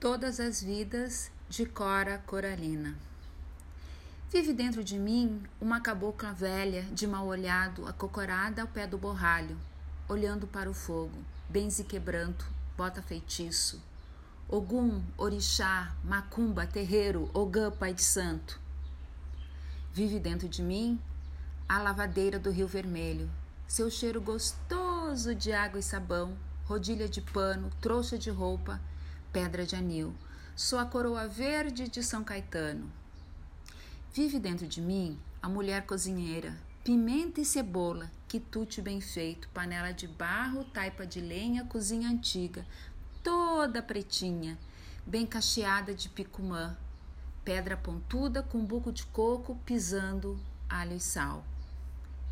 Todas as vidas de Cora Coralina. Vive dentro de mim uma cabocla velha, de mal olhado, acocorada ao pé do borralho, olhando para o fogo, benze quebranto, bota feitiço. Ogum, orixá, macumba, terreiro, ogã, pai de santo. Vive dentro de mim a lavadeira do Rio Vermelho, seu cheiro gostoso de água e sabão, rodilha de pano, trouxa de roupa, pedra de anil. Sou a coroa verde de São Caetano. Vive dentro de mim a mulher cozinheira, pimenta e cebola, quitute bem feito, panela de barro, taipa de lenha, cozinha antiga, toda pretinha, bem cacheada de picumã, pedra pontuda com buco de coco, pisando alho e sal.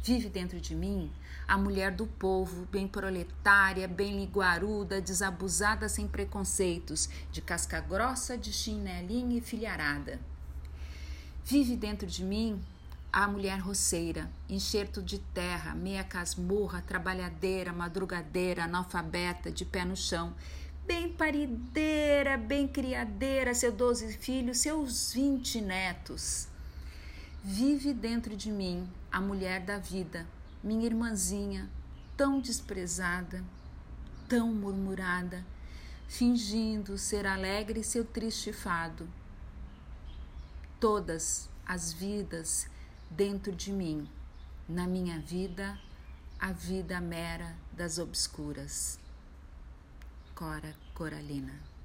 Vive dentro de mim a mulher do povo, bem proletária, bem liguaruda, desabusada sem preconceitos, de casca grossa, de chinelinha e filharada. Vive dentro de mim a mulher roceira, enxerto de terra, meia casmurra, trabalhadeira, madrugadeira, analfabeta, de pé no chão, bem parideira, bem criadeira, seus doze filhos, seus vinte netos. Vive dentro de mim a mulher da vida, minha irmãzinha, tão desprezada, tão murmurada, fingindo ser alegre seu triste fado. Todas as vidas dentro de mim, na minha vida, a vida mera das obscuras. Cora Coralina